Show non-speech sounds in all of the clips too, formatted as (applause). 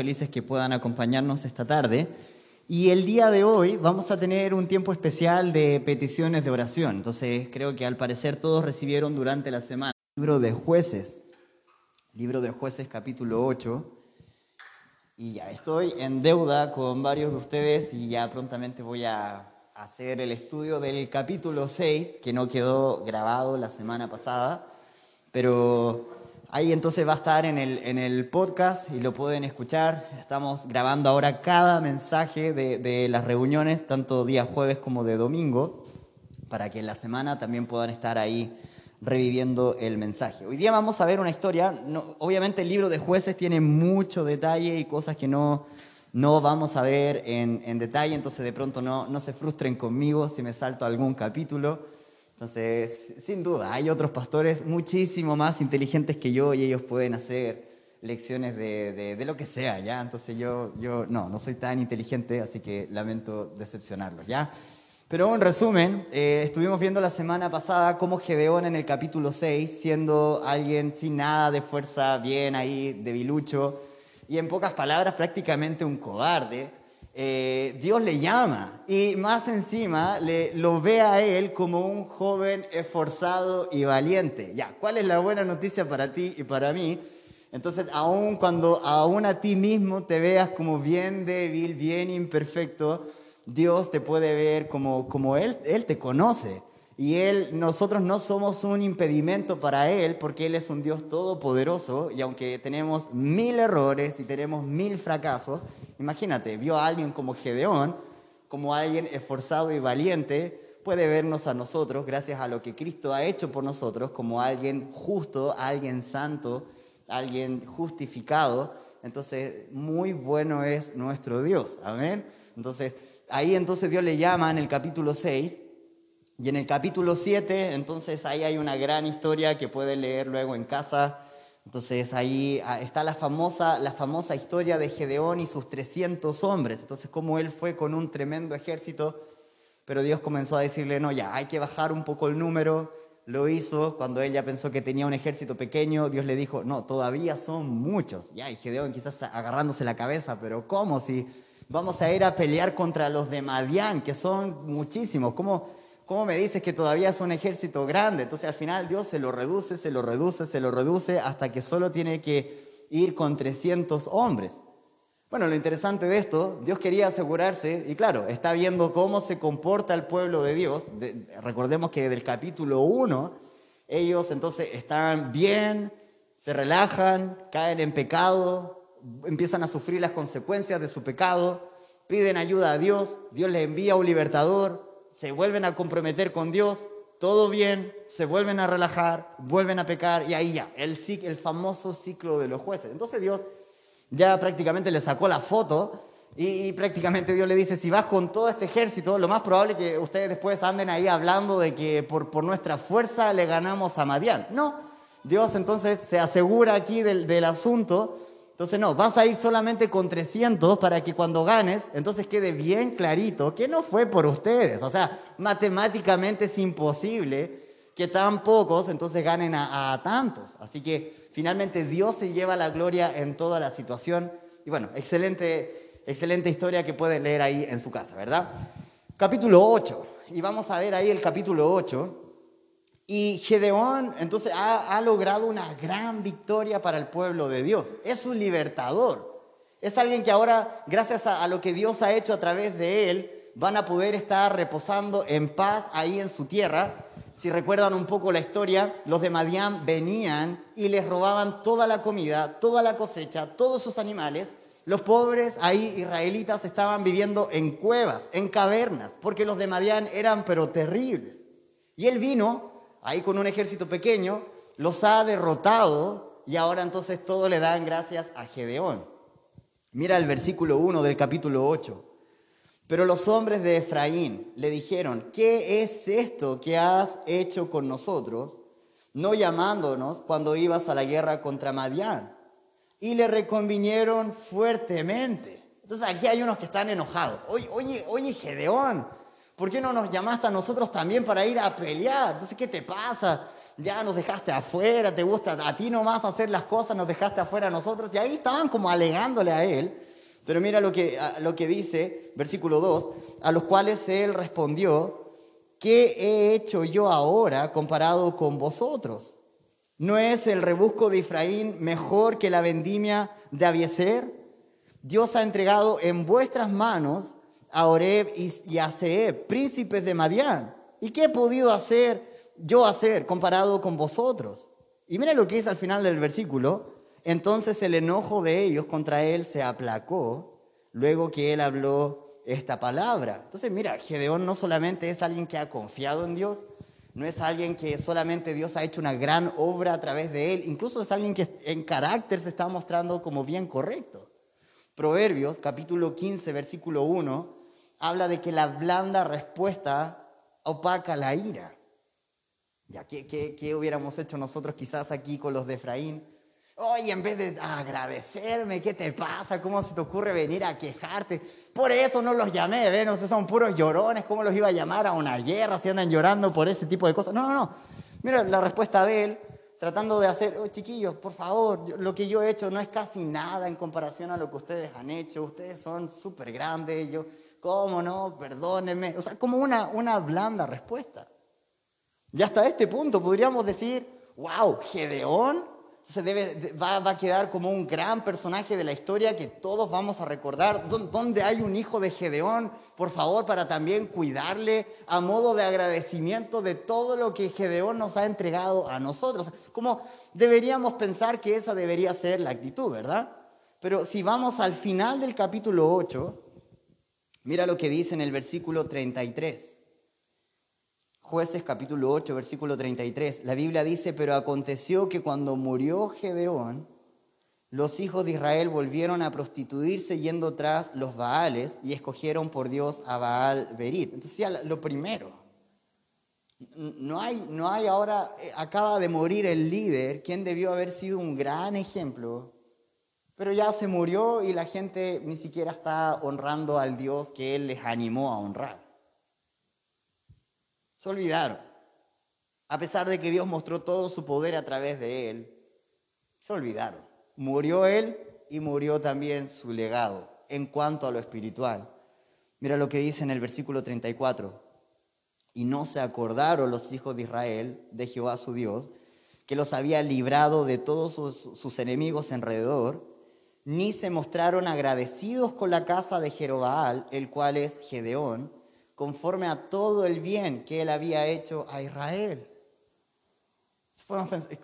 felices que puedan acompañarnos esta tarde. Y el día de hoy vamos a tener un tiempo especial de peticiones de oración. Entonces creo que al parecer todos recibieron durante la semana el libro de jueces, libro de jueces capítulo 8. Y ya estoy en deuda con varios de ustedes y ya prontamente voy a hacer el estudio del capítulo 6, que no quedó grabado la semana pasada, pero Ahí entonces va a estar en el, en el podcast y lo pueden escuchar. Estamos grabando ahora cada mensaje de, de las reuniones, tanto día jueves como de domingo, para que en la semana también puedan estar ahí reviviendo el mensaje. Hoy día vamos a ver una historia, no, obviamente el libro de jueces tiene mucho detalle y cosas que no, no vamos a ver en, en detalle, entonces de pronto no, no se frustren conmigo si me salto algún capítulo. Entonces, sin duda, hay otros pastores muchísimo más inteligentes que yo y ellos pueden hacer lecciones de, de, lo que sea, ¿ya? Entonces yo, yo no, no soy tan inteligente, así que lamento decepcionarlos, ¿ya? Pero en resumen, eh, estuvimos viendo la semana pasada cómo Gedeón en el capítulo 6, siendo alguien sin nada de fuerza, bien ahí, debilucho, y en pocas palabras prácticamente un cobarde, eh, Dios le llama y más encima le, lo ve a él como un joven esforzado y valiente. Ya, ¿cuál es la buena noticia para ti y para mí? Entonces, aun cuando aún a ti mismo te veas como bien débil, bien imperfecto, Dios te puede ver como, como él, él te conoce. Y él, nosotros no somos un impedimento para Él porque Él es un Dios todopoderoso y aunque tenemos mil errores y tenemos mil fracasos, imagínate, vio a alguien como Gedeón, como alguien esforzado y valiente, puede vernos a nosotros, gracias a lo que Cristo ha hecho por nosotros, como alguien justo, alguien santo, alguien justificado. Entonces, muy bueno es nuestro Dios. Amén. Entonces, ahí entonces Dios le llama en el capítulo 6 y en el capítulo 7, entonces ahí hay una gran historia que pueden leer luego en casa. Entonces ahí ah, está la famosa, la famosa historia de Gedeón y sus 300 hombres. Entonces cómo él fue con un tremendo ejército, pero Dios comenzó a decirle, no, ya, hay que bajar un poco el número. Lo hizo cuando ella pensó que tenía un ejército pequeño. Dios le dijo, no, todavía son muchos. Ya, y Gedeón quizás agarrándose la cabeza, pero ¿cómo si vamos a ir a pelear contra los de Madián, que son muchísimos? ¿Cómo? ¿Cómo me dices que todavía es un ejército grande? Entonces al final Dios se lo reduce, se lo reduce, se lo reduce hasta que solo tiene que ir con 300 hombres. Bueno, lo interesante de esto, Dios quería asegurarse, y claro, está viendo cómo se comporta el pueblo de Dios. recordemos que del capítulo 1, ellos entonces están bien, se relajan, caen en pecado, empiezan a sufrir las consecuencias de su pecado, piden ayuda a Dios, Dios les envía un libertador, se vuelven a comprometer con Dios, todo bien, se vuelven a relajar, vuelven a pecar y ahí ya, el, famoso ciclo de los jueces. Entonces Dios ya prácticamente le sacó la foto y, prácticamente Dios le dice, si vas con todo este ejército, lo más probable es que ustedes después anden ahí hablando de que por, por nuestra fuerza le ganamos a Madián. No, Dios entonces se asegura aquí del, del asunto entonces, no, vas a ir solamente con 300 para que cuando ganes, entonces quede bien clarito que no fue por ustedes. O sea, matemáticamente es imposible que tan pocos entonces ganen a, tantos. Así que finalmente Dios se lleva la gloria en toda la situación. Y bueno, excelente, excelente historia que pueden leer ahí en su casa, ¿verdad? Capítulo 8. Y vamos a ver ahí el capítulo 8. Y Gedeón entonces ha, logrado una gran victoria para el pueblo de Dios. Es un libertador. Es alguien que ahora, gracias a, lo que Dios ha hecho a través de él, van a poder estar reposando en paz ahí en su tierra. Si recuerdan un poco la historia, los de Madián venían y les robaban toda la comida, toda la cosecha, todos sus animales. Los pobres ahí israelitas estaban viviendo en cuevas, en cavernas, porque los de Madián eran pero terribles. Y él vino ahí con un ejército pequeño, los ha derrotado y ahora entonces todo le dan gracias a Gedeón. Mira el versículo 1 del capítulo 8. Pero los hombres de Efraín le dijeron, ¿qué es esto que has hecho con nosotros, no llamándonos cuando ibas a la guerra contra Madián? Y le reconvinieron fuertemente. Entonces aquí hay unos que están enojados. Oye, oye, oye, Gedeón, ¿Por qué no nos llamaste a nosotros también para ir a pelear? Entonces, ¿qué te pasa? ya nos dejaste afuera, te gusta a ti nomás hacer las cosas, nos dejaste afuera a nosotros. Y ahí estaban como alegándole a él. Pero mira lo que, lo que dice, versículo 2, a los cuales él respondió, ¿qué he hecho yo ahora comparado con vosotros? ¿No es el rebusco de Efraín mejor que la vendimia de Abieser? Dios ha entregado en vuestras manos a Oreb y a príncipes de Madián. ¿Y qué he podido hacer yo hacer comparado con vosotros? Y mira lo que dice al final del versículo. Entonces el enojo de ellos contra él se aplacó luego que él habló esta palabra. Entonces mira, Gedeón no solamente es alguien que ha confiado en Dios, no es alguien que solamente Dios ha hecho una gran obra a través de él, incluso es alguien que en carácter se está mostrando como bien correcto. Proverbios capítulo 15, versículo 1, habla de que la blanda respuesta opaca la ira. Ya, ¿qué, qué, qué hubiéramos hecho nosotros quizás aquí con los de Efraín? Oye, en vez de agradecerme, ¿qué te pasa? ¿Cómo se te ocurre venir a quejarte? Por eso no los llamé, ¿ven? Ustedes son puros llorones, ¿cómo los iba a llamar a una guerra si andan llorando por ese tipo de cosas? No, no, no. Mira la respuesta de él, tratando de hacer, oh, chiquillos, por favor, lo que yo he hecho no es casi nada en comparación a lo que ustedes han hecho. Ustedes son súper grandes, yo, ¿cómo no? Perdónenme. O sea, como una, una blanda respuesta. Y hasta este punto podríamos decir, wow, Gedeón se debe, va, va, a quedar como un gran personaje de la historia que todos vamos a recordar. ¿Dónde hay un hijo de Gedeón? Por favor, para también cuidarle a modo de agradecimiento de todo lo que Gedeón nos ha entregado a nosotros. Como deberíamos pensar que esa debería ser la actitud, ¿verdad? Pero si vamos al final del capítulo 8, mira lo que dice en el versículo 33. Jueces capítulo 8, versículo 33. La Biblia dice, pero aconteció que cuando murió Gedeón, los hijos de Israel volvieron a prostituirse yendo tras los Baales y escogieron por Dios a Baal Berit. Entonces, lo primero, no hay, no hay ahora, eh, acaba de morir el líder, quien debió haber sido un gran ejemplo, pero ya se murió y la gente ni siquiera está honrando al Dios que él les animó a honrar. Se olvidaron. A pesar de que Dios mostró todo su poder a través de él, se olvidaron. Murió él y murió también su legado en cuanto a lo espiritual. Mira lo que dice en el versículo 34. Y no se acordaron los hijos de Israel de Jehová su Dios, que los había librado de todos sus, enemigos alrededor, ni se mostraron agradecidos con la casa de Jerobaal, el cual es Gedeón, conforme a todo el bien que él había hecho a Israel.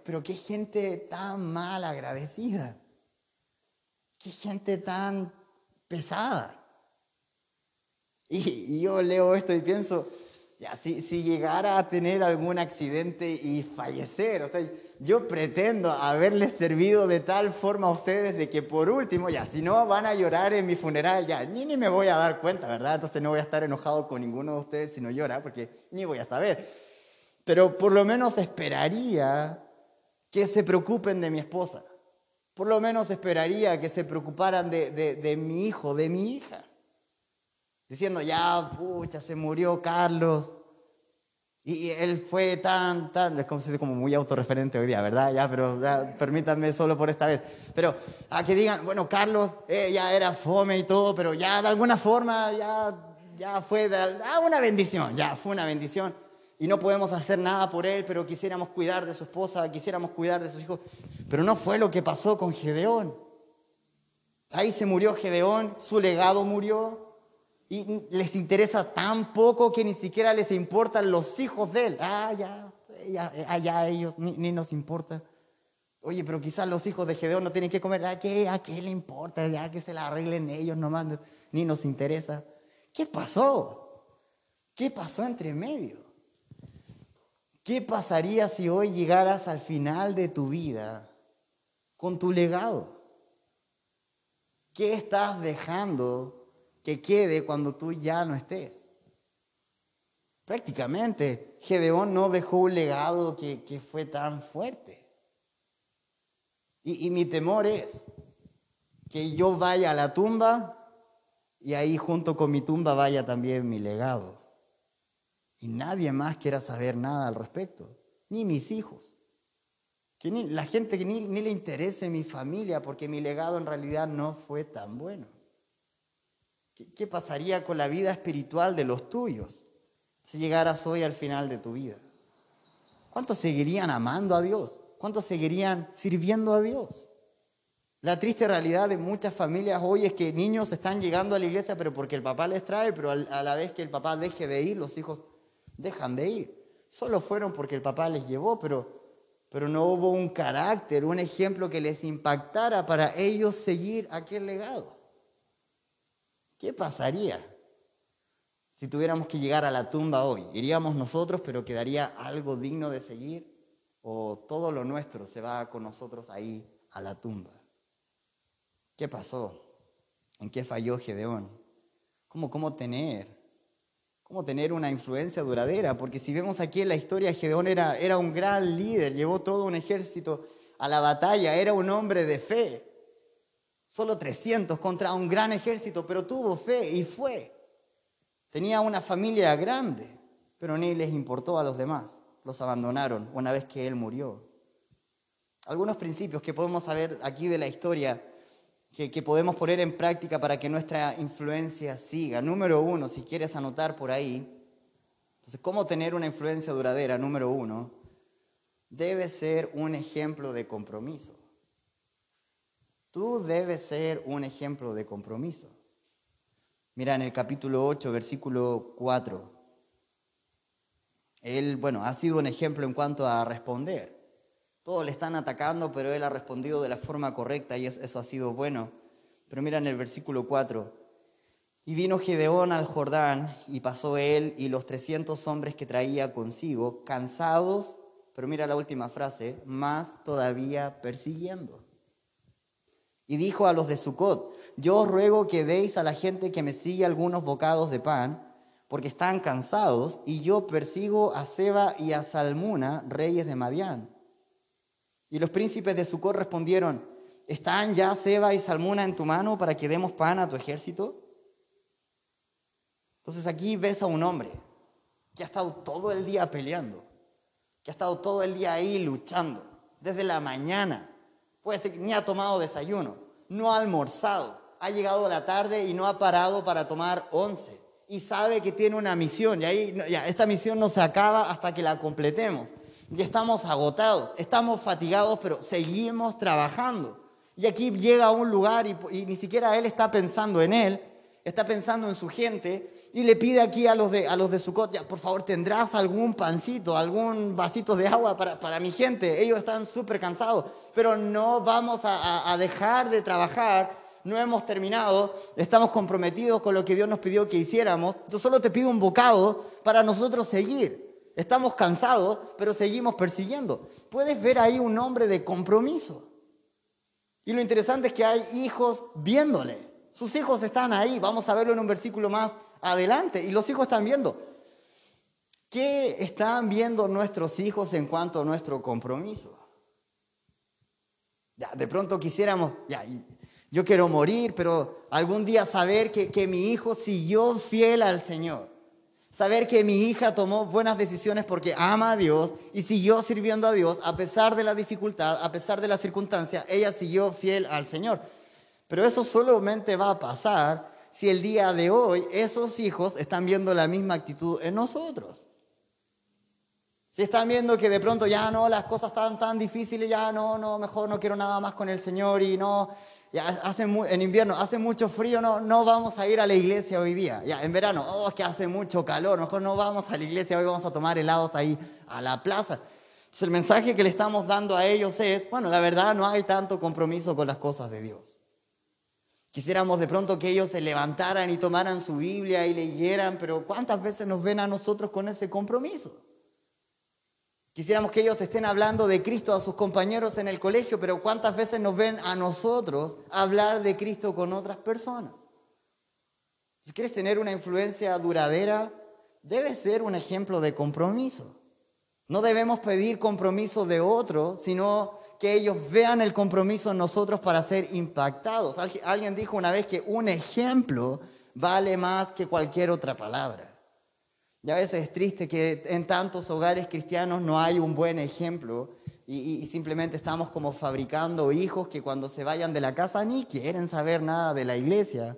pero qué gente tan mal agradecida, qué gente tan pesada. Y, yo leo esto y pienso, ya, si, si llegara a tener algún accidente y fallecer, o sea, yo pretendo haberles servido de tal forma a ustedes de que por último, ya, si no van a llorar en mi funeral, ya, ni, ni me voy a dar cuenta, ¿verdad? Entonces no voy a estar enojado con ninguno de ustedes si no llora, porque ni voy a saber. Pero por lo menos esperaría que se preocupen de mi esposa. Por lo menos esperaría que se preocuparan de, de, de mi hijo, de mi hija. Diciendo, ya, pucha, se murió Carlos, y él fue tan, tan, es como, como muy autorreferente hoy día, ¿verdad? Ya, pero permítanme solo por esta vez. Pero a que digan, bueno, Carlos eh, ya era fome y todo, pero ya de alguna forma ya, ya fue ah, una bendición, ya fue una bendición. Y no podemos hacer nada por él, pero quisiéramos cuidar de su esposa, quisiéramos cuidar de sus hijos. Pero no fue lo que pasó con Gedeón. Ahí se murió Gedeón, su legado murió, y les interesa tan poco que ni siquiera les importan los hijos de él. Ah, ya, ya, ya ellos, ni, nos importa. Oye, pero quizás los hijos de Gedeón no tienen que comer. ¿A qué, ¿A qué le importa? Ya que se la arreglen ellos nomás, ni nos interesa. ¿Qué pasó? ¿Qué pasó entre medio? ¿Qué pasaría si hoy llegaras al final de tu vida con tu legado? ¿Qué estás dejando que quede cuando tú ya no estés. Prácticamente, Gedeón no dejó un legado que, fue tan fuerte. Y, y mi temor es que yo vaya a la tumba y ahí junto con mi tumba vaya también mi legado. Y nadie más quiera saber nada al respecto. ni mis hijos. Que ni, la gente que ni, ni le interese mi familia porque mi legado en realidad no fue tan bueno. ¿Qué, ¿Qué pasaría con la vida espiritual de los tuyos si llegaras hoy al final de tu vida? ¿Cuántos seguirían amando a Dios? ¿Cuántos seguirían sirviendo a Dios? La triste realidad de muchas familias hoy es que niños están llegando a la iglesia, pero porque el papá les trae, pero a la vez que el papá deje de ir, los hijos dejan de ir. Solo fueron porque el papá les llevó, pero, pero no hubo un carácter, un ejemplo que les impactara para ellos seguir aquel legado. ¿Qué pasaría si tuviéramos que llegar a la tumba hoy? ¿Iríamos nosotros, pero quedaría algo digno de seguir? ¿O todo lo nuestro se va con nosotros ahí a la tumba? ¿Qué pasó? ¿En qué falló Gedeón? ¿Cómo, cómo tener? ¿Cómo tener una influencia duradera? Porque si vemos aquí en la historia, Gedeón era, era un gran líder, llevó todo un ejército a la batalla, era un hombre de fe. Solo 300 contra un gran ejército, pero tuvo fe y fue. Tenía una familia grande, pero ni les importó a los demás. Los abandonaron una vez que él murió. Algunos principios que podemos saber aquí de la historia que, podemos poner en práctica para que nuestra influencia siga. Número uno, si quieres anotar por ahí, entonces, ¿cómo tener una influencia duradera? Número uno, debe ser un ejemplo de compromiso. Tú debes ser un ejemplo de compromiso. Mira en el capítulo 8, versículo 4. Él, bueno, ha sido un ejemplo en cuanto a responder. Todos le están atacando, pero él ha respondido de la forma correcta y eso ha sido bueno. Pero mira en el versículo 4. Y vino Gedeón al Jordán y pasó él y los 300 hombres que traía consigo, cansados, pero mira la última frase, más todavía persiguiendo. Y dijo a los de Sucot, yo os ruego que deis a la gente que me sigue algunos bocados de pan, porque están cansados, y yo persigo a Seba y a Salmuna, reyes de Madián. Y los príncipes de Sucor respondieron, ¿están ya Seba y Salmuna en tu mano para que demos pan a tu ejército? Entonces aquí ves a un hombre que ha estado todo el día peleando, que ha estado todo el día ahí luchando, desde la mañana. Puede ser que ni ha tomado desayuno, no ha almorzado, ha llegado la tarde y no ha parado para tomar once. Y sabe que tiene una misión, y ahí ya, esta misión no se acaba hasta que la completemos ya estamos agotados, estamos fatigados, pero seguimos trabajando. Y aquí llega a un lugar y, ni siquiera él está pensando en él, está pensando en su gente y le pide aquí a los de, a los de por favor, ¿tendrás algún pancito, algún vasito de agua para, para mi gente? Ellos están súper cansados, pero no vamos a, a dejar de trabajar no hemos terminado, estamos comprometidos con lo que Dios nos pidió que hiciéramos. Yo solo te pido un bocado para nosotros seguir. Estamos cansados, pero seguimos persiguiendo. Puedes ver ahí un hombre de compromiso. Y lo interesante es que hay hijos viéndole. Sus hijos están ahí. Vamos a verlo en un versículo más adelante. Y los hijos están viendo. ¿Qué están viendo nuestros hijos en cuanto a nuestro compromiso? Ya, de pronto quisiéramos, ya, yo quiero morir, pero algún día saber que, que mi hijo siguió fiel al Señor. Saber que mi hija tomó buenas decisiones porque ama a Dios y siguió sirviendo a Dios a pesar de la dificultad, a pesar de la circunstancia, ella siguió fiel al Señor. Pero eso solamente va a pasar si el día de hoy esos hijos están viendo la misma actitud en nosotros. Si están viendo que de pronto ya no, las cosas están tan difíciles, ya no, no, mejor no quiero nada más con el Señor y no, ya hace en invierno hace mucho frío, no, no vamos a ir a la iglesia hoy día. Ya, en verano, oh, es que hace mucho calor, mejor no vamos a la iglesia, hoy vamos a tomar helados ahí a la plaza. Entonces, el mensaje que le estamos dando a ellos es, bueno, la verdad no hay tanto compromiso con las cosas de Dios. Quisiéramos de pronto que ellos se levantaran y tomaran su Biblia y leyeran, pero ¿cuántas veces nos ven a nosotros con ese compromiso? Quisiéramos que ellos estén hablando de Cristo a sus compañeros en el colegio, pero ¿cuántas veces nos ven a nosotros hablar de Cristo con otras personas? Si quieres tener una influencia duradera, debe ser un ejemplo de compromiso. No debemos pedir compromiso de otros, sino que ellos vean el compromiso en nosotros para ser impactados. Alguien dijo una vez que un ejemplo vale más que cualquier otra palabra. Y a veces es triste que en tantos hogares cristianos no hay un buen ejemplo y, simplemente estamos como fabricando hijos que cuando se vayan de la casa ni quieren saber nada de la iglesia,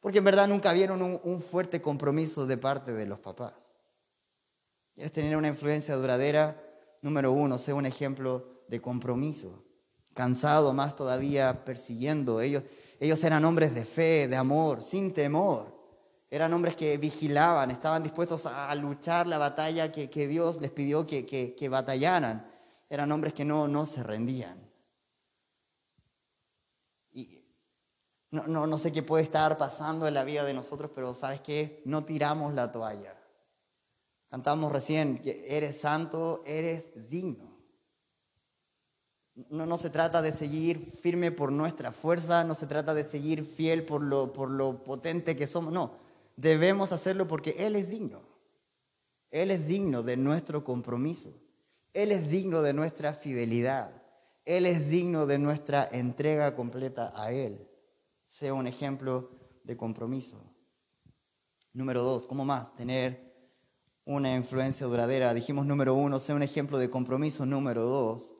porque en verdad nunca vieron un, un fuerte compromiso de parte de los papás. ¿Quieres tener una influencia duradera? Número uno, sé un ejemplo de compromiso. Cansado más todavía persiguiendo. Ellos, ellos eran hombres de fe, de amor, sin temor. Eran hombres que vigilaban, estaban dispuestos a luchar la batalla que, Dios les pidió que, que, batallaran. Eran hombres que no, no se rendían. Y no, no, no sé qué puede estar pasando en la vida de nosotros, pero ¿sabes qué? No tiramos la toalla. Cantamos recién que eres santo, eres digno. No, no se trata de seguir firme por nuestra fuerza, no se trata de seguir fiel por lo, por lo potente que somos, no debemos hacerlo porque Él es digno. Él es digno de nuestro compromiso. Él es digno de nuestra fidelidad. Él es digno de nuestra entrega completa a Él. Sea un ejemplo de compromiso. Número dos, ¿cómo más? Tener una influencia duradera. Dijimos número uno, sea un ejemplo de compromiso. Número dos,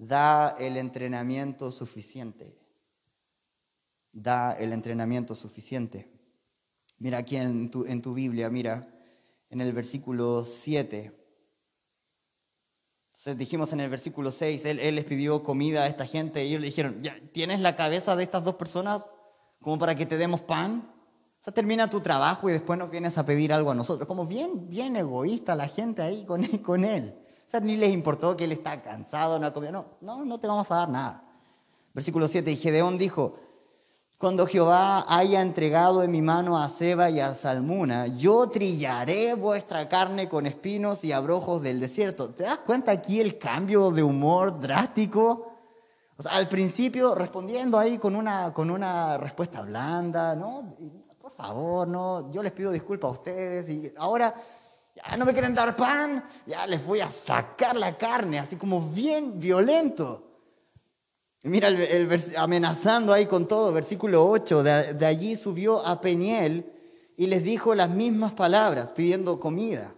da el entrenamiento suficiente. Da el entrenamiento suficiente. Mira aquí en tu, en tu Biblia, mira, en el versículo 7. Entonces dijimos en el versículo 6, él, les pidió comida a esta gente y ellos le dijeron, ¿Ya, ¿tienes la cabeza de estas dos personas como para que te demos pan? O sea, termina tu trabajo y después nos vienes a pedir algo a nosotros. Como bien, bien egoísta la gente ahí con él. (laughs) Con él. O sea, ni les importó que él está cansado, no ha comido. No, no, no te vamos a dar nada. Versículo 7, y Gedeón dijo, cuando Jehová haya entregado en mi mano a Seba y a Salmuna, yo trillaré vuestra carne con espinos y abrojos del desierto. ¿Te das cuenta aquí el cambio de humor drástico? O sea, al principio respondiendo ahí con una, con una respuesta blanda, ¿no? Por favor, no, yo les pido disculpas a ustedes y ahora ya no me quieren dar pan, ya les voy a sacar la carne, así como bien violento. Mira, el, amenazando ahí con todo, versículo 8, de, allí subió a Peñiel y les dijo las mismas palabras, pidiendo comida.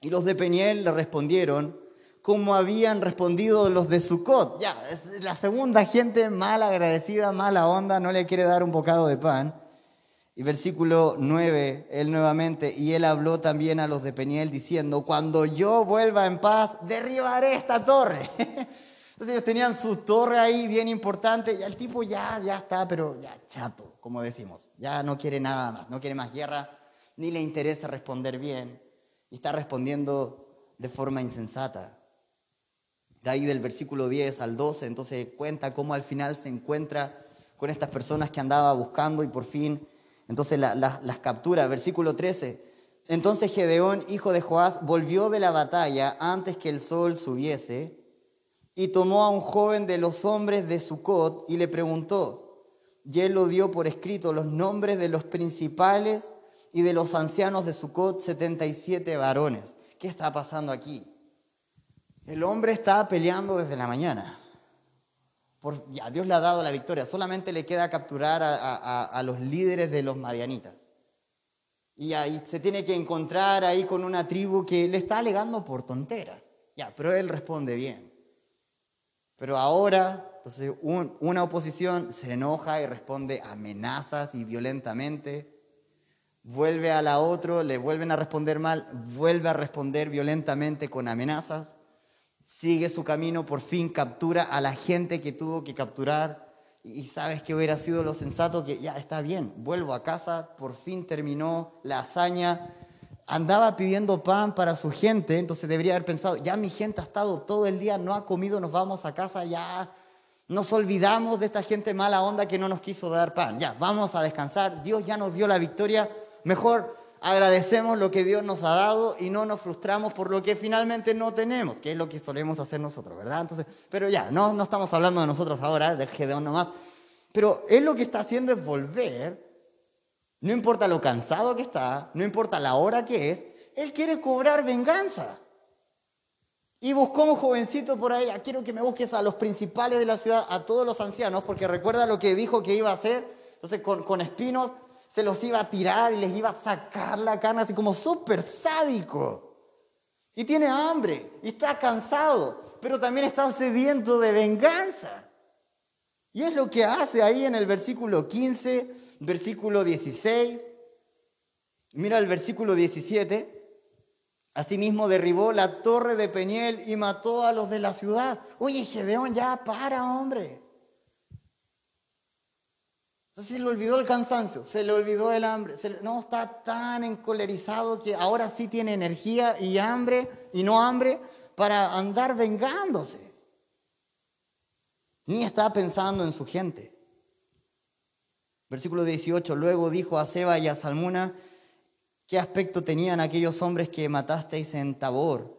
Y los de Peñiel le respondieron como habían respondido los de Sucot. Ya, es la segunda gente mal agradecida, mala onda, no le quiere dar un bocado de pan. Y versículo 9, él nuevamente, y él habló también a los de Peñiel diciendo, cuando yo vuelva en paz, derribaré esta torre. (laughs) Entonces ellos tenían su torre ahí bien importante y el tipo ya, ya está, pero ya chato, como decimos. Ya no quiere nada más, no quiere más guerra, ni le interesa responder bien. Y está respondiendo de forma insensata. De ahí del versículo 10 al 12, entonces cuenta cómo al final se encuentra con estas personas que andaba buscando y por fin, entonces las captura. Versículo 13. Entonces Gedeón, hijo de Joás, volvió de la batalla antes que el sol subiese y tomó a un joven de los hombres de Sucot y le preguntó, y él lo dio por escrito los nombres de los principales y de los ancianos de Sucot, 77 varones. ¿Qué está pasando aquí? El hombre está peleando desde la mañana. Por, ya, Dios le ha dado la victoria. Solamente le queda capturar a, a los líderes de los madianitas. Y ahí se tiene que encontrar ahí con una tribu que le está alegando por tonteras. Ya, pero él responde bien. Pero ahora, entonces, una oposición se enoja y responde amenazas y violentamente. Vuelve a la otra, le vuelven a responder mal, vuelve a responder violentamente con amenazas. Sigue su camino, por fin captura a la gente que tuvo que capturar. Y sabes que hubiera sido lo sensato que ya está bien, vuelvo a casa, por fin terminó la hazaña, andaba pidiendo pan para su gente, entonces debería haber pensado, ya mi gente ha estado todo el día, no ha comido, nos vamos a casa, ya. Nos olvidamos de esta gente mala onda que no nos quiso dar pan, ya, vamos a descansar, Dios ya nos dio la victoria, mejor agradecemos lo que Dios nos ha dado y no nos frustramos por lo que finalmente no tenemos, que es lo que solemos hacer nosotros, ¿verdad? Entonces, pero ya, no, no estamos hablando de nosotros ahora, de Gedeón nomás, pero él lo que está haciendo es volver no importa lo cansado que está, no importa la hora que es, él quiere cobrar venganza. Y buscó un jovencito por ahí, ah, quiero que me busques a los principales de la ciudad, a todos los ancianos, porque recuerda lo que dijo que iba a hacer. Entonces con, con espinos se los iba a tirar y les iba a sacar la carne así como súper sádico. Y tiene hambre y está cansado, pero también está sediento de venganza. Y es lo que hace ahí en el versículo 15, versículo 16. Mira el versículo 17. Asimismo derribó la torre de Peniel y mató a los de la ciudad. Oye, Gedeón, ya para, hombre. Se le olvidó el cansancio, se le olvidó el hambre. no está tan encolerizado que ahora sí tiene energía y hambre y no hambre para andar vengándose. Ni está pensando en su gente. Versículo 18. Luego dijo a Seba y a Salmuna, ¿qué aspecto tenían aquellos hombres que matasteis en Tabor?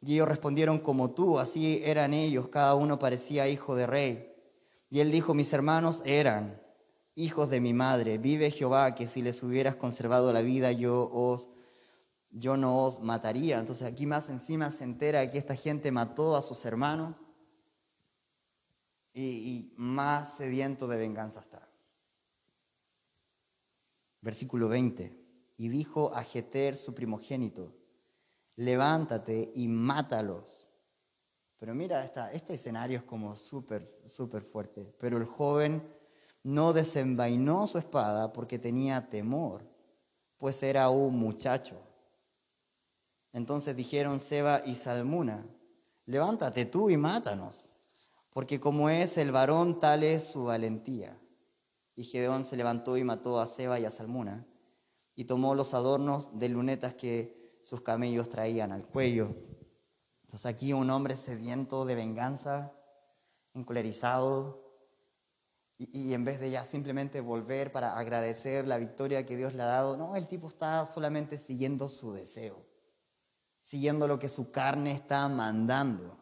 Y ellos respondieron como tú, así eran ellos, cada uno parecía hijo de rey. Y él dijo, mis hermanos eran hijos de mi madre, vive Jehová, que si les hubieras conservado la vida, yo os yo no os mataría. Entonces aquí más encima se entera que esta gente mató a sus hermanos y, más sediento de venganza está. Versículo 20. Y dijo a Jeter su primogénito, levántate y mátalos. Pero mira, esta, este escenario es como súper, súper fuerte. Pero el joven no desenvainó su espada porque tenía temor, pues era un muchacho. Entonces dijeron Seba y Salmuna, levántate tú y mátanos, porque como es el varón, tal es su valentía. Y Gedeón se levantó y mató a Seba y a Salmuna, y tomó los adornos de lunetas que sus camellos traían al cuello. Entonces aquí un hombre sediento de venganza, encolerizado, y, en vez de ya simplemente volver para agradecer la victoria que Dios le ha dado, no, el tipo está solamente siguiendo su deseo, siguiendo lo que su carne está mandando.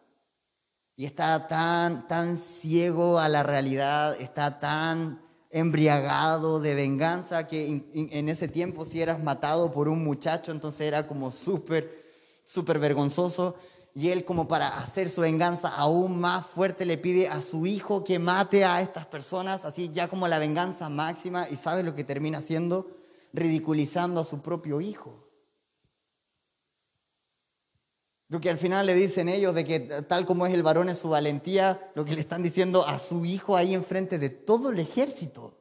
Y está tan, tan ciego a la realidad, está tan embriagado de venganza que en ese tiempo si eras matado por un muchacho, entonces era como súper, súper vergonzoso. Y él como para hacer su venganza aún más fuerte le pide a su hijo que mate a estas personas, así ya como la venganza máxima. ¿Y sabe lo que termina haciendo? Ridiculizando a su propio hijo. Lo que al final le dicen ellos de que tal como es el varón en su valentía, lo que le están diciendo a su hijo ahí enfrente de todo el ejército.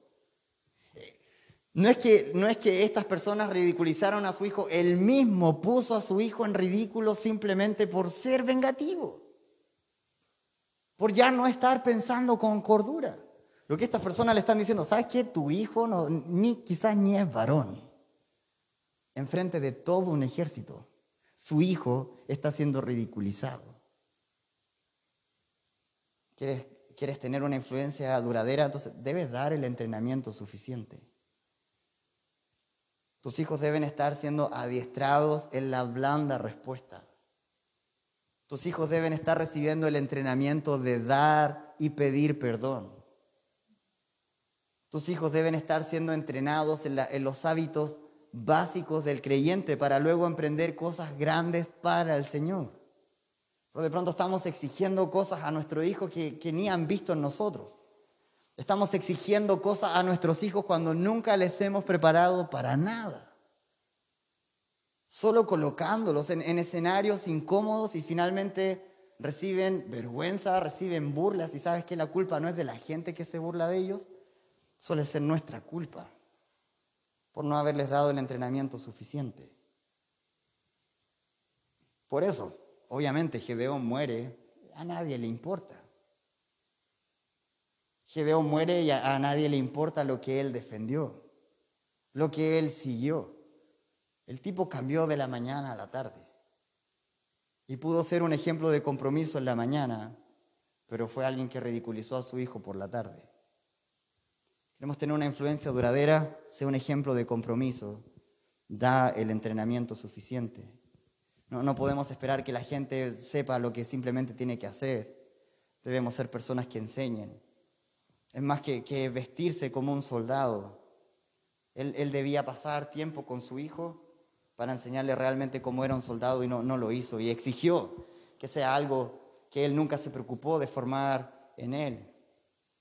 No es, que, no es que estas personas ridiculizaron a su hijo, él mismo puso a su hijo en ridículo simplemente por ser vengativo, por ya no estar pensando con cordura. Lo que estas personas le están diciendo, ¿sabes qué? Tu hijo no, ni, quizás ni es varón. Enfrente de todo un ejército, su hijo está siendo ridiculizado. ¿Quieres, ¿Quieres tener una influencia duradera? Entonces debes dar el entrenamiento suficiente. Tus hijos deben estar siendo adiestrados en la blanda respuesta. Tus hijos deben estar recibiendo el entrenamiento de dar y pedir perdón. Tus hijos deben estar siendo entrenados en, los hábitos básicos del creyente para luego emprender cosas grandes para el Señor. Pero de pronto estamos exigiendo cosas a nuestro hijo que, que ni han visto en nosotros. Estamos exigiendo cosas a nuestros hijos cuando nunca les hemos preparado para nada. Solo colocándolos en, escenarios incómodos y finalmente reciben vergüenza, reciben burlas y sabes que la culpa no es de la gente que se burla de ellos, suele ser nuestra culpa por no haberles dado el entrenamiento suficiente. Por eso, obviamente, Gedeón muere, a nadie le importa. Gedeón muere y a, nadie le importa lo que él defendió, lo que él siguió. El tipo cambió de la mañana a la tarde y pudo ser un ejemplo de compromiso en la mañana, pero fue alguien que ridiculizó a su hijo por la tarde. Queremos tener una influencia duradera, sea un ejemplo de compromiso, da el entrenamiento suficiente. No, no podemos esperar que la gente sepa lo que simplemente tiene que hacer. Debemos ser personas que enseñen, es más que, vestirse como un soldado. Él, debía pasar tiempo con su hijo para enseñarle realmente cómo era un soldado y no, no lo hizo. Y exigió que sea algo que él nunca se preocupó de formar en él.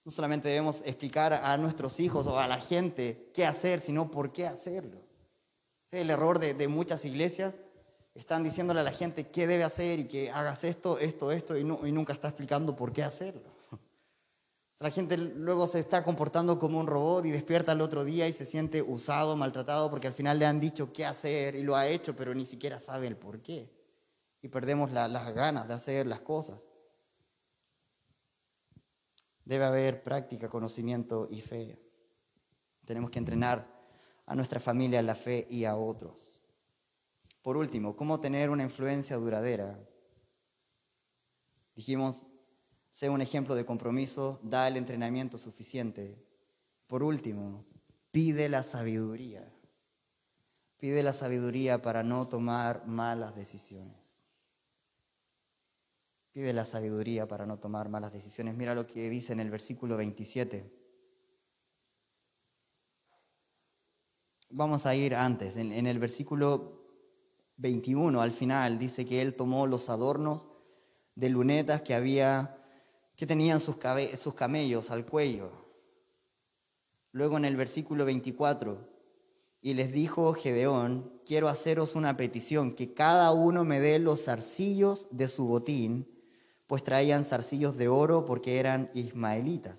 No solamente debemos explicar a nuestros hijos o a la gente qué hacer, sino por qué hacerlo. El error de, muchas iglesias están diciéndole a la gente qué debe hacer y que hagas esto, esto, esto, y, y nunca está explicando por qué hacerlo. La gente luego se está comportando como un robot y despierta el otro día y se siente usado, maltratado, porque al final le han dicho qué hacer y lo ha hecho, pero ni siquiera sabe el por qué. Y perdemos las ganas de hacer las cosas. Debe haber práctica, conocimiento y fe. Tenemos que entrenar a nuestra familia en la fe y a otros. Por último, ¿cómo tener una influencia duradera? Dijimos, sea un ejemplo de compromiso, da el entrenamiento suficiente. Por último, pide la sabiduría. Pide la sabiduría para no tomar malas decisiones. Pide la sabiduría para no tomar malas decisiones. Mira lo que dice en el versículo 27. Vamos a ir antes. En, en el versículo 21, al final, dice que él tomó los adornos de lunetas que había que tenían sus, sus camellos al cuello. Luego en el versículo 24, y les dijo Gedeón, quiero haceros una petición, que cada uno me dé los zarcillos de su botín, pues traían zarcillos de oro porque eran ismaelitas.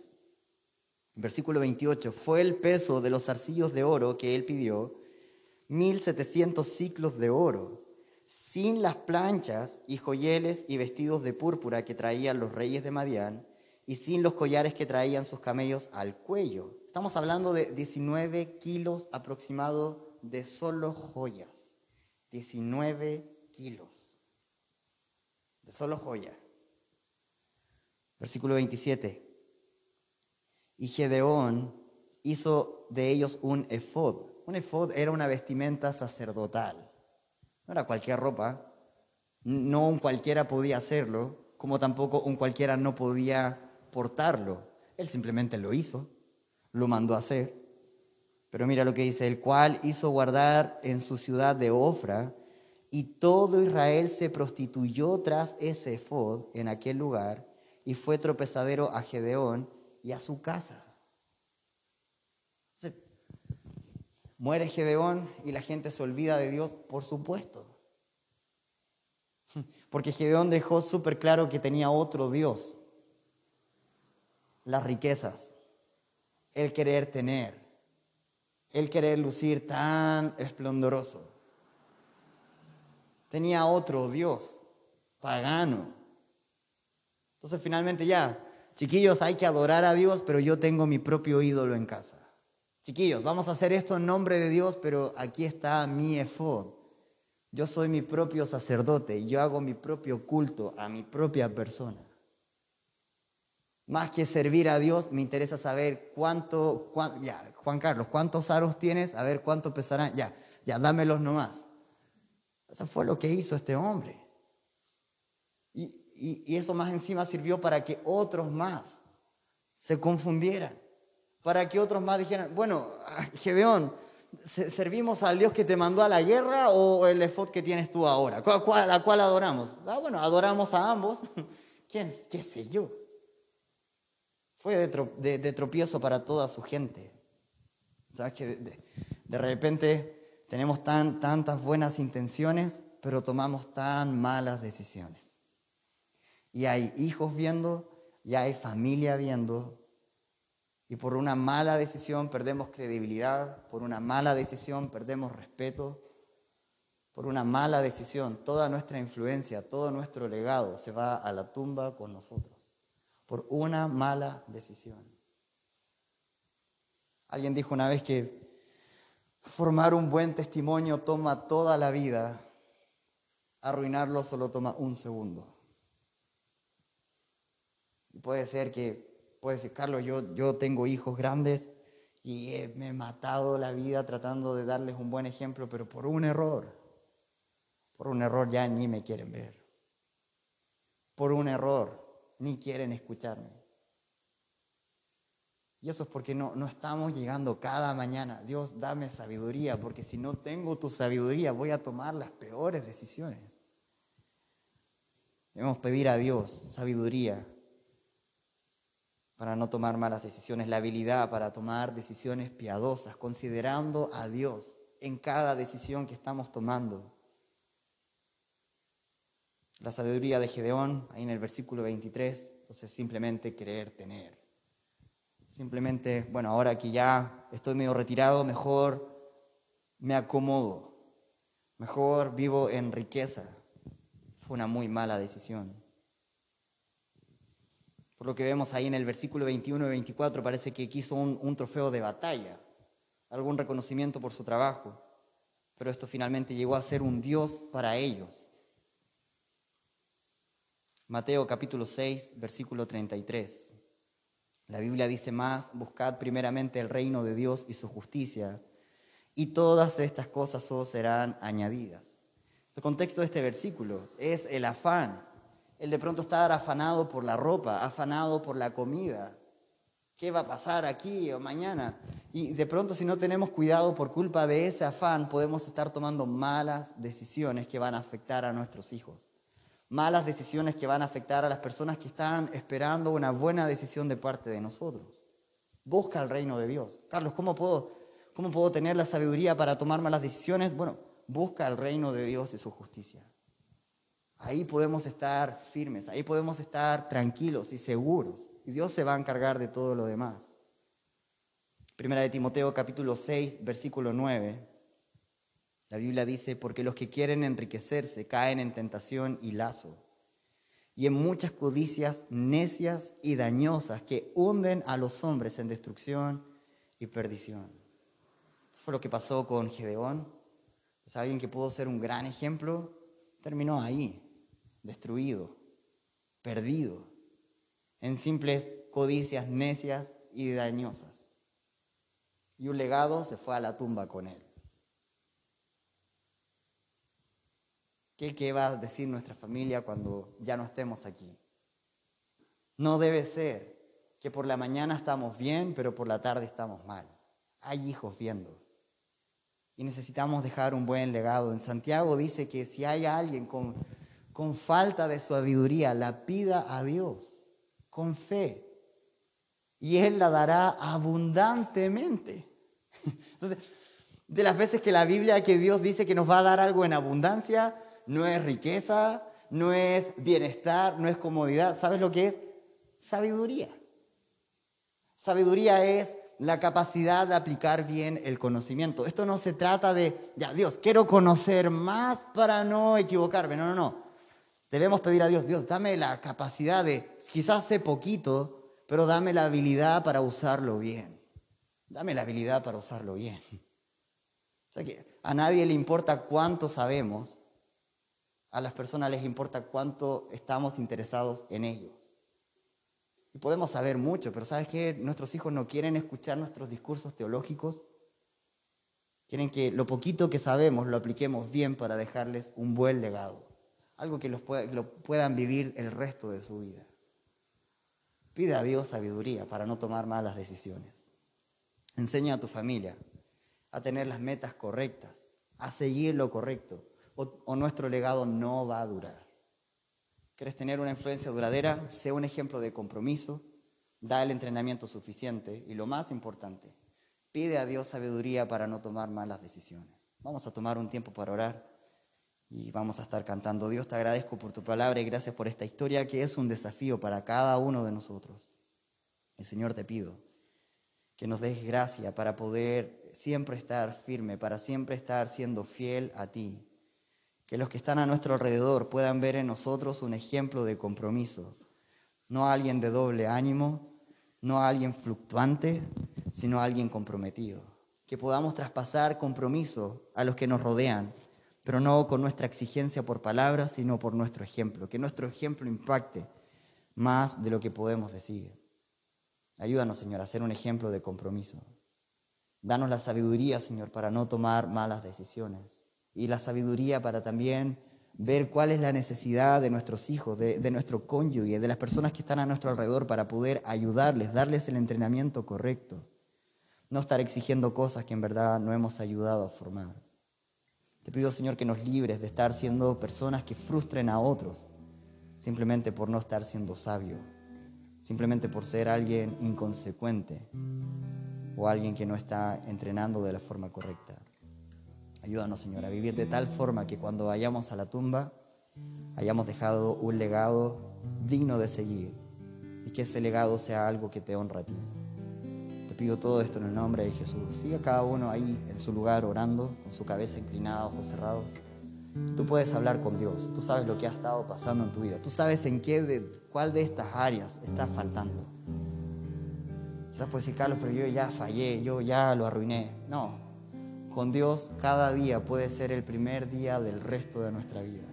Versículo 28, fue el peso de los zarcillos de oro que él pidió, mil setecientos ciclos de oro sin las planchas y joyeles y vestidos de púrpura que traían los reyes de Madián, y sin los collares que traían sus camellos al cuello. Estamos hablando de 19 kilos aproximado de solo joyas. 19 kilos de solo joya. Versículo 27. Y Gedeón hizo de ellos un efod. Un efod era una vestimenta sacerdotal. No era cualquier ropa, no un cualquiera podía hacerlo, como tampoco un cualquiera no podía portarlo. Él simplemente lo hizo, lo mandó a hacer. Pero mira lo que dice, el cual hizo guardar en su ciudad de Ofra, y todo Israel se prostituyó tras ese efod en aquel lugar, y fue tropezadero a Gedeón y a su casa. Muere Gedeón y la gente se olvida de Dios, por supuesto. (laughs) Porque Gedeón dejó súper claro que tenía otro Dios. Las riquezas, el querer tener, el querer lucir tan esplendoroso. Tenía otro Dios, pagano. Entonces finalmente ya, chiquillos, hay que adorar a Dios, pero yo tengo mi propio ídolo en casa. Chiquillos, vamos a hacer esto en nombre de Dios, pero aquí está mi efod. Yo soy mi propio sacerdote y yo hago mi propio culto a mi propia persona. Más que servir a Dios, me interesa saber cuánto, ya, Juan Carlos, ¿cuántos aros tienes? A ver cuánto pesarán. Ya, ya, dámelos nomás. Eso fue lo que hizo este hombre. y, y eso más encima sirvió para que otros más se confundieran para que otros más dijeran, bueno, Gedeón, ¿servimos al Dios que te mandó a la guerra o el efod que tienes tú ahora? ¿A cuál adoramos? Ah, bueno, adoramos a ambos. (laughs) ¿Quién, ¿Qué sé yo? Fue de, tropiezo para toda su gente. ¿Sabes que de, repente tenemos tan, tantas buenas intenciones, pero tomamos tan malas decisiones? Y hay hijos viendo, y hay familia viendo, y por una mala decisión perdemos credibilidad, por una mala decisión perdemos respeto, por una mala decisión toda nuestra influencia, todo nuestro legado se va a la tumba con nosotros, por una mala decisión. Alguien dijo una vez que formar un buen testimonio toma toda la vida, arruinarlo solo toma un segundo. Y puede ser que puede decir, Carlos, yo, yo tengo hijos grandes y me he matado la vida tratando de darles un buen ejemplo, pero por un error, por un error ya ni me quieren ver. Por un error ni quieren escucharme. Y eso es porque no, no estamos llegando cada mañana. Dios, dame sabiduría, porque si no tengo tu sabiduría voy a tomar las peores decisiones. Debemos pedir a Dios sabiduría para no tomar malas decisiones, la habilidad para tomar decisiones piadosas, considerando a Dios en cada decisión que estamos tomando. La sabiduría de Gedeón, ahí en el versículo 23, pues es simplemente querer tener. Simplemente, bueno, ahora que ya estoy medio retirado, mejor me acomodo, mejor vivo en riqueza. Fue una muy mala decisión. Por lo que vemos ahí en el versículo 21 y 24, parece que quiso un, trofeo de batalla, algún reconocimiento por su trabajo, pero esto finalmente llegó a ser un Dios para ellos. Mateo capítulo 6, versículo 33. La Biblia dice más, buscad primeramente el reino de Dios y su justicia, y todas estas cosas os serán añadidas. El contexto de este versículo es el afán, el de pronto estar afanado por la ropa, afanado por la comida. ¿Qué va a pasar aquí o mañana? Y de pronto si no tenemos cuidado por culpa de ese afán, podemos estar tomando malas decisiones que van a afectar a nuestros hijos. Malas decisiones que van a afectar a las personas que están esperando una buena decisión de parte de nosotros. Busca el reino de Dios. Carlos, ¿cómo puedo ¿Cómo puedo tener la sabiduría para tomar malas decisiones? Bueno, busca el reino de Dios y su justicia. Ahí podemos estar firmes, ahí podemos estar tranquilos y seguros. Y Dios se va a encargar de todo lo demás. Primera de Timoteo capítulo 6, versículo 9. La Biblia dice, porque los que quieren enriquecerse caen en tentación y lazo, y en muchas codicias necias y dañosas que hunden a los hombres en destrucción y perdición fue lo que pasó con Gedeón. Es alguien que pudo ser un gran ejemplo, terminó ahí, destruido, perdido, en simples codicias necias y dañosas. Y un legado se fue a la tumba con él. ¿Qué, ¿Qué va a decir nuestra familia cuando ya no estemos aquí? No debe ser que por la mañana estamos bien, pero por la tarde estamos mal. Hay hijos viendo y necesitamos dejar un buen legado. En Santiago dice que si hay alguien con, con falta de sabiduría, la pida a Dios con fe y Él la dará abundantemente. (laughs) Entonces, de las veces que la Biblia, que Dios dice que nos va a dar algo en abundancia, no es riqueza, no es bienestar, no es comodidad. ¿Sabes lo que es? Sabiduría. Sabiduría es la capacidad de aplicar bien el conocimiento. Esto no se trata de, ya, Dios, quiero conocer más para no equivocarme. No, no, no. Debemos pedir a Dios, Dios, dame la capacidad de, quizás sé poquito, pero dame la habilidad para usarlo bien. Dame la habilidad para usarlo bien. O sea que a nadie le importa cuánto sabemos, a las personas les importa cuánto estamos interesados en ellos. Y podemos saber mucho, pero ¿sabes qué? Nuestros hijos no quieren escuchar nuestros discursos teológicos. Quieren que lo poquito que sabemos lo apliquemos bien para dejarles un buen legado. Algo que, los lo puedan vivir el resto de su vida. Pide a Dios sabiduría para no tomar malas decisiones. Enseña a tu familia a tener las metas correctas, a seguir lo correcto, o nuestro legado no va a durar. ¿Quieres tener una influencia duradera? Sé un ejemplo de compromiso, da el entrenamiento suficiente y lo más importante, pide a Dios sabiduría para no tomar malas decisiones. Vamos a tomar un tiempo para orar y vamos a estar cantando. Dios, te agradezco por tu palabra y gracias por esta historia que es un desafío para cada uno de nosotros. Y Señor, te pido que nos des gracia para poder siempre estar firme, para siempre estar siendo fiel a ti que los que están a nuestro alrededor puedan ver en nosotros un ejemplo de compromiso, no a alguien de doble ánimo, no a alguien fluctuante, sino a alguien comprometido. Que podamos traspasar compromiso a los que nos rodean, pero no con nuestra exigencia por palabras, sino por nuestro ejemplo. Que nuestro ejemplo impacte más de lo que podemos decir. Ayúdanos, Señor, a ser un ejemplo de compromiso. Danos la sabiduría, Señor, para no tomar malas decisiones y la sabiduría para también ver cuál es la necesidad de nuestros hijos, de, nuestro cónyuge, de las personas que están a nuestro alrededor para poder ayudarles, darles el entrenamiento correcto. No estar exigiendo cosas que en verdad no hemos ayudado a formar. Te pido, Señor, que nos libres de estar siendo personas que frustren a otros simplemente por no estar siendo sabios. simplemente por ser alguien inconsecuente o alguien que no está entrenando de la forma correcta. Ayúdanos, Señor, a vivir de tal forma que cuando vayamos a la tumba hayamos dejado un legado digno de seguir y que ese legado sea algo que te honra a ti. Te pido todo esto en el nombre de Jesús. Siga cada uno ahí en su lugar orando, con su cabeza inclinada, ojos cerrados. Tú puedes hablar con Dios. Tú sabes lo que ha estado pasando en tu vida. Tú sabes en qué, de, cuál de estas áreas está faltando. Quizás puedes decir, Carlos, pero yo ya fallé, yo ya lo arruiné. No, con Dios cada día puede ser el primer día del resto de nuestra vida.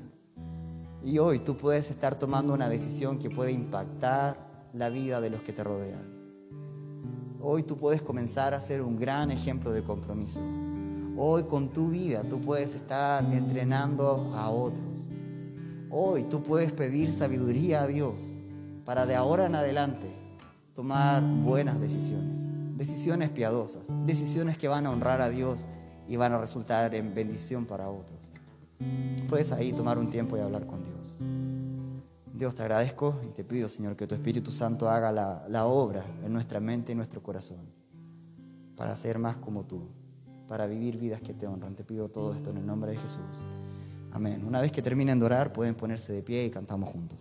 Y hoy tú puedes estar tomando una decisión que puede impactar la vida de los que te rodean. Hoy tú puedes comenzar a ser un gran ejemplo de compromiso. Hoy con tu vida tú puedes estar entrenando a otros. Hoy tú puedes pedir sabiduría a Dios para de ahora en adelante tomar buenas decisiones, decisiones piadosas, decisiones que van a honrar a Dios y van a resultar en bendición para otros. Puedes ahí tomar un tiempo y hablar con Dios. Dios, te agradezco y te pido, Señor, que tu Espíritu Santo haga la, la obra en nuestra mente y nuestro corazón para ser más como tú, para vivir vidas que te honran. Te pido todo esto en el nombre de Jesús. Amén. Una vez que terminen de orar, pueden ponerse de pie y cantamos juntos.